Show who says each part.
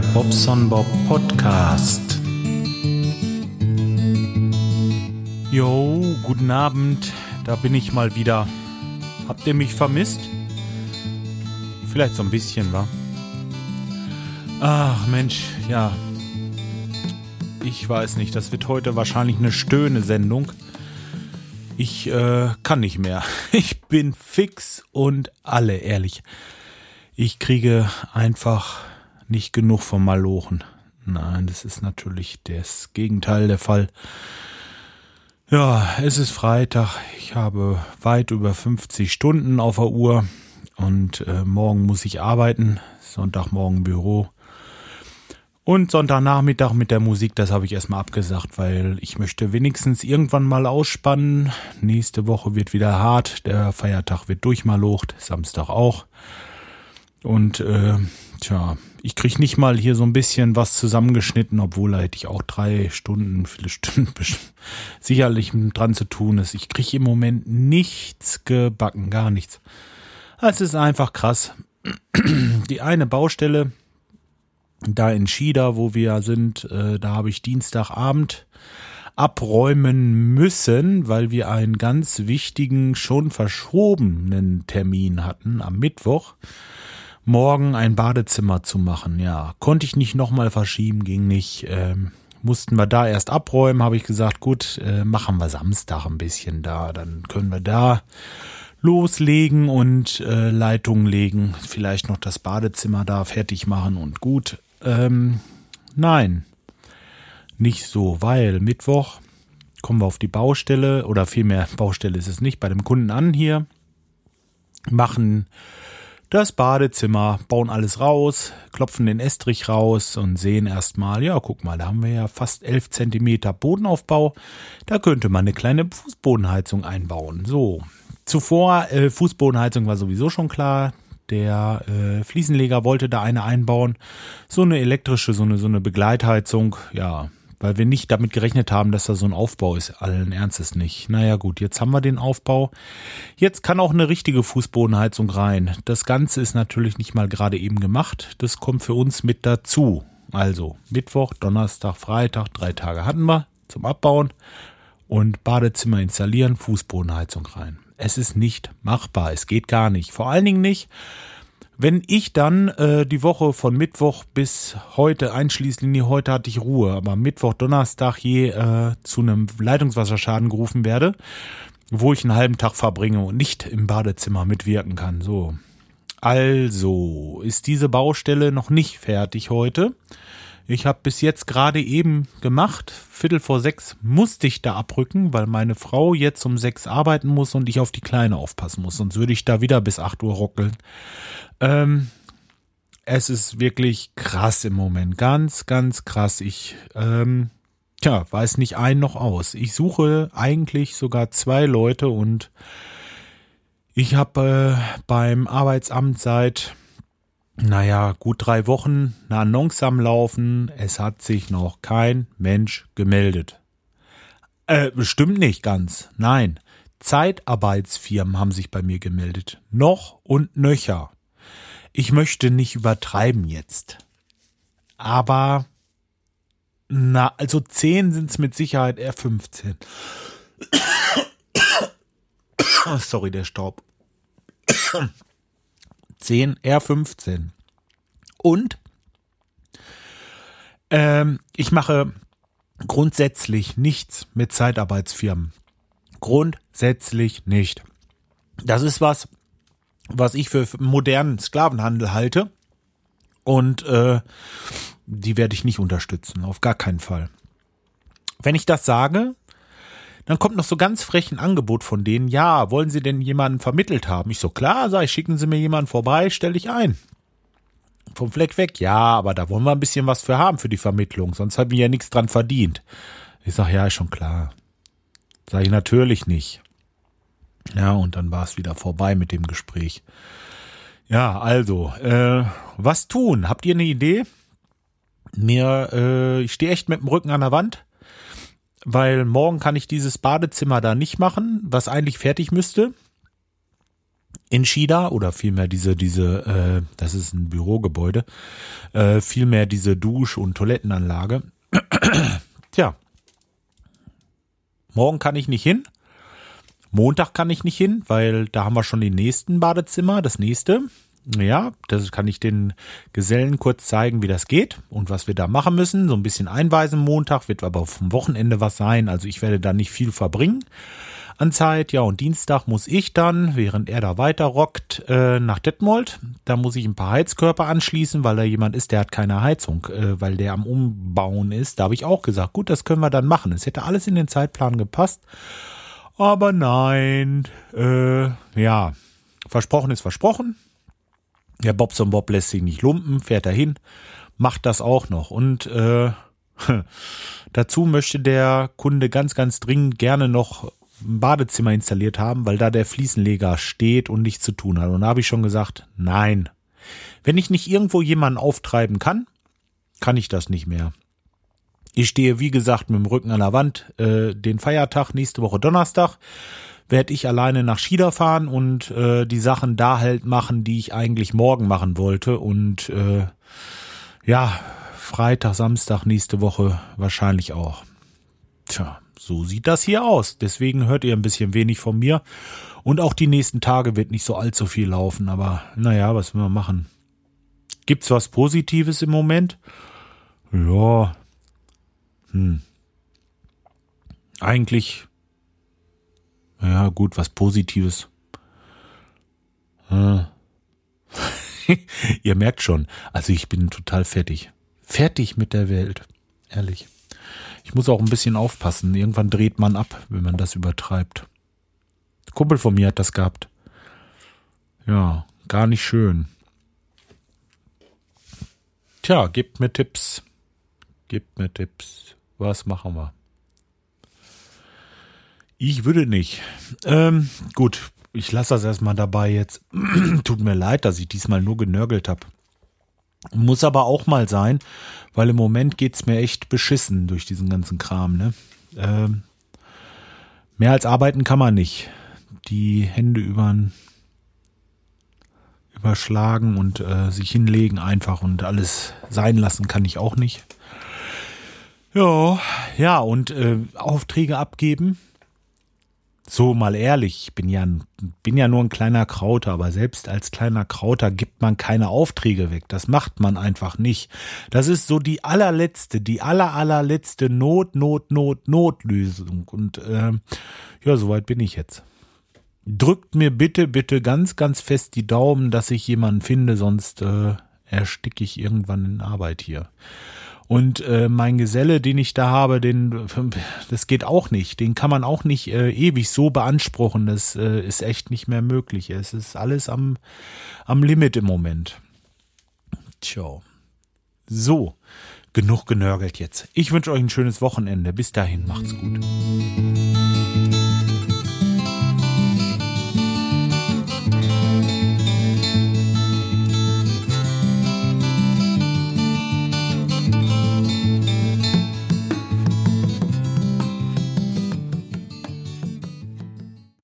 Speaker 1: Bobson Bob Podcast. Jo, guten Abend. Da bin ich mal wieder. Habt ihr mich vermisst? Vielleicht so ein bisschen, wa? Ach Mensch, ja. Ich weiß nicht, das wird heute wahrscheinlich eine Stöhne-Sendung. Ich äh, kann nicht mehr. Ich bin fix und alle, ehrlich. Ich kriege einfach nicht genug vom Malochen. Nein, das ist natürlich das Gegenteil der Fall. Ja, es ist Freitag. Ich habe weit über 50 Stunden auf der Uhr und äh, morgen muss ich arbeiten. Sonntagmorgen Büro. Und Sonntagnachmittag mit der Musik, das habe ich erstmal abgesagt, weil ich möchte wenigstens irgendwann mal ausspannen. Nächste Woche wird wieder hart, der Feiertag wird durchmalocht, Samstag auch. Und äh, tja, ich krieg nicht mal hier so ein bisschen was zusammengeschnitten, obwohl da hätte ich auch drei Stunden, viele Stunden sicherlich dran zu tun ist. Ich krieg im Moment nichts gebacken, gar nichts. Es ist einfach krass. Die eine Baustelle, da in Schieda, wo wir sind, äh, da habe ich Dienstagabend abräumen müssen, weil wir einen ganz wichtigen, schon verschobenen Termin hatten am Mittwoch. Morgen ein Badezimmer zu machen. Ja, konnte ich nicht nochmal verschieben, ging nicht. Ähm, mussten wir da erst abräumen, habe ich gesagt, gut, äh, machen wir Samstag ein bisschen da, dann können wir da loslegen und äh, Leitungen legen, vielleicht noch das Badezimmer da fertig machen und gut. Ähm, nein, nicht so, weil Mittwoch kommen wir auf die Baustelle oder vielmehr Baustelle ist es nicht, bei dem Kunden an hier, machen das Badezimmer, bauen alles raus, klopfen den Estrich raus und sehen erstmal, ja, guck mal, da haben wir ja fast elf Zentimeter Bodenaufbau. Da könnte man eine kleine Fußbodenheizung einbauen. So. Zuvor, äh, Fußbodenheizung war sowieso schon klar. Der äh, Fliesenleger wollte da eine einbauen. So eine elektrische, so eine, so eine Begleitheizung. Ja, weil wir nicht damit gerechnet haben, dass da so ein Aufbau ist. Allen Ernstes nicht. Naja gut, jetzt haben wir den Aufbau. Jetzt kann auch eine richtige Fußbodenheizung rein. Das Ganze ist natürlich nicht mal gerade eben gemacht. Das kommt für uns mit dazu. Also Mittwoch, Donnerstag, Freitag, drei Tage hatten wir zum Abbauen und Badezimmer installieren, Fußbodenheizung rein. Es ist nicht machbar, es geht gar nicht. Vor allen Dingen nicht, wenn ich dann äh, die Woche von Mittwoch bis heute einschließlich, heute hatte ich Ruhe, aber Mittwoch, Donnerstag je äh, zu einem Leitungswasserschaden gerufen werde, wo ich einen halben Tag verbringe und nicht im Badezimmer mitwirken kann. So. Also ist diese Baustelle noch nicht fertig heute. Ich habe bis jetzt gerade eben gemacht. Viertel vor sechs musste ich da abrücken, weil meine Frau jetzt um sechs arbeiten muss und ich auf die Kleine aufpassen muss. Sonst würde ich da wieder bis acht Uhr ruckeln. Ähm, es ist wirklich krass im Moment. Ganz, ganz krass. Ich, ähm, tja, weiß nicht ein noch aus. Ich suche eigentlich sogar zwei Leute und ich habe äh, beim Arbeitsamt seit naja, gut drei Wochen eine Annonce am Laufen. Es hat sich noch kein Mensch gemeldet. Äh, bestimmt nicht ganz. Nein. Zeitarbeitsfirmen haben sich bei mir gemeldet. Noch und nöcher. Ich möchte nicht übertreiben jetzt. Aber, na, also zehn sind es mit Sicherheit eher 15. sorry, der Staub. 10 R15. Und ähm, ich mache grundsätzlich nichts mit Zeitarbeitsfirmen. Grundsätzlich nicht. Das ist was, was ich für modernen Sklavenhandel halte. Und äh, die werde ich nicht unterstützen, auf gar keinen Fall. Wenn ich das sage, dann kommt noch so ganz frech ein Angebot von denen, ja, wollen Sie denn jemanden vermittelt haben? Ich so, klar, sag ich, schicken Sie mir jemanden vorbei, stelle ich ein. Vom Fleck weg, ja, aber da wollen wir ein bisschen was für haben für die Vermittlung, sonst haben wir ja nichts dran verdient. Ich sag, ja, ist schon klar. Sag ich natürlich nicht. Ja, und dann war es wieder vorbei mit dem Gespräch. Ja, also, äh, was tun? Habt ihr eine Idee? Mir, äh, ich stehe echt mit dem Rücken an der Wand weil morgen kann ich dieses Badezimmer da nicht machen, was eigentlich fertig müsste. in Shida oder vielmehr diese, diese, äh, das ist ein Bürogebäude, äh, vielmehr diese Dusch- und Toilettenanlage. Tja, morgen kann ich nicht hin. Montag kann ich nicht hin, weil da haben wir schon den nächsten Badezimmer, das nächste. Ja, das kann ich den Gesellen kurz zeigen, wie das geht und was wir da machen müssen. So ein bisschen einweisen Montag, wird aber vom Wochenende was sein. Also ich werde da nicht viel verbringen an Zeit. Ja, und Dienstag muss ich dann, während er da weiter rockt, äh, nach Detmold. Da muss ich ein paar Heizkörper anschließen, weil da jemand ist, der hat keine Heizung, äh, weil der am Umbauen ist. Da habe ich auch gesagt, gut, das können wir dann machen. Es hätte alles in den Zeitplan gepasst. Aber nein, äh, ja, versprochen ist versprochen. Der Bobson Bob lässt sich nicht lumpen, fährt dahin, macht das auch noch. Und äh, dazu möchte der Kunde ganz, ganz dringend gerne noch ein Badezimmer installiert haben, weil da der Fliesenleger steht und nichts zu tun hat. Und da habe ich schon gesagt, nein. Wenn ich nicht irgendwo jemanden auftreiben kann, kann ich das nicht mehr. Ich stehe, wie gesagt, mit dem Rücken an der Wand. Äh, den Feiertag, nächste Woche Donnerstag, werde ich alleine nach Schieder fahren und äh, die Sachen da halt machen, die ich eigentlich morgen machen wollte. Und äh, ja, Freitag, Samstag, nächste Woche wahrscheinlich auch. Tja, so sieht das hier aus. Deswegen hört ihr ein bisschen wenig von mir. Und auch die nächsten Tage wird nicht so allzu viel laufen. Aber naja, was will man machen? Gibt's was Positives im Moment? Ja. Hm. Eigentlich. Ja, gut, was Positives. Hm. ihr merkt schon, also ich bin total fertig. Fertig mit der Welt. Ehrlich. Ich muss auch ein bisschen aufpassen. Irgendwann dreht man ab, wenn man das übertreibt. Der Kumpel von mir hat das gehabt. Ja, gar nicht schön. Tja, gebt mir Tipps. Gebt mir Tipps. Was machen wir? Ich würde nicht. Ähm, gut, ich lasse das erstmal dabei jetzt. Tut mir leid, dass ich diesmal nur genörgelt habe. Muss aber auch mal sein, weil im Moment geht's mir echt beschissen durch diesen ganzen Kram. Ne? Ähm, mehr als arbeiten kann man nicht. Die Hände übern, überschlagen und äh, sich hinlegen einfach und alles sein lassen kann ich auch nicht. Ja, ja, und äh, Aufträge abgeben so mal ehrlich, ich bin ja, bin ja nur ein kleiner Krauter, aber selbst als kleiner Krauter gibt man keine Aufträge weg. Das macht man einfach nicht. Das ist so die allerletzte, die aller, allerletzte Not, Not, Not, Notlösung. Und äh, ja, soweit bin ich jetzt. Drückt mir bitte, bitte ganz, ganz fest die Daumen, dass ich jemanden finde, sonst äh, ersticke ich irgendwann in Arbeit hier. Und äh, mein Geselle, den ich da habe, den, das geht auch nicht. Den kann man auch nicht äh, ewig so beanspruchen. Das äh, ist echt nicht mehr möglich. Es ist alles am, am Limit im Moment. Tja. So, genug genörgelt jetzt. Ich wünsche euch ein schönes Wochenende. Bis dahin, macht's gut.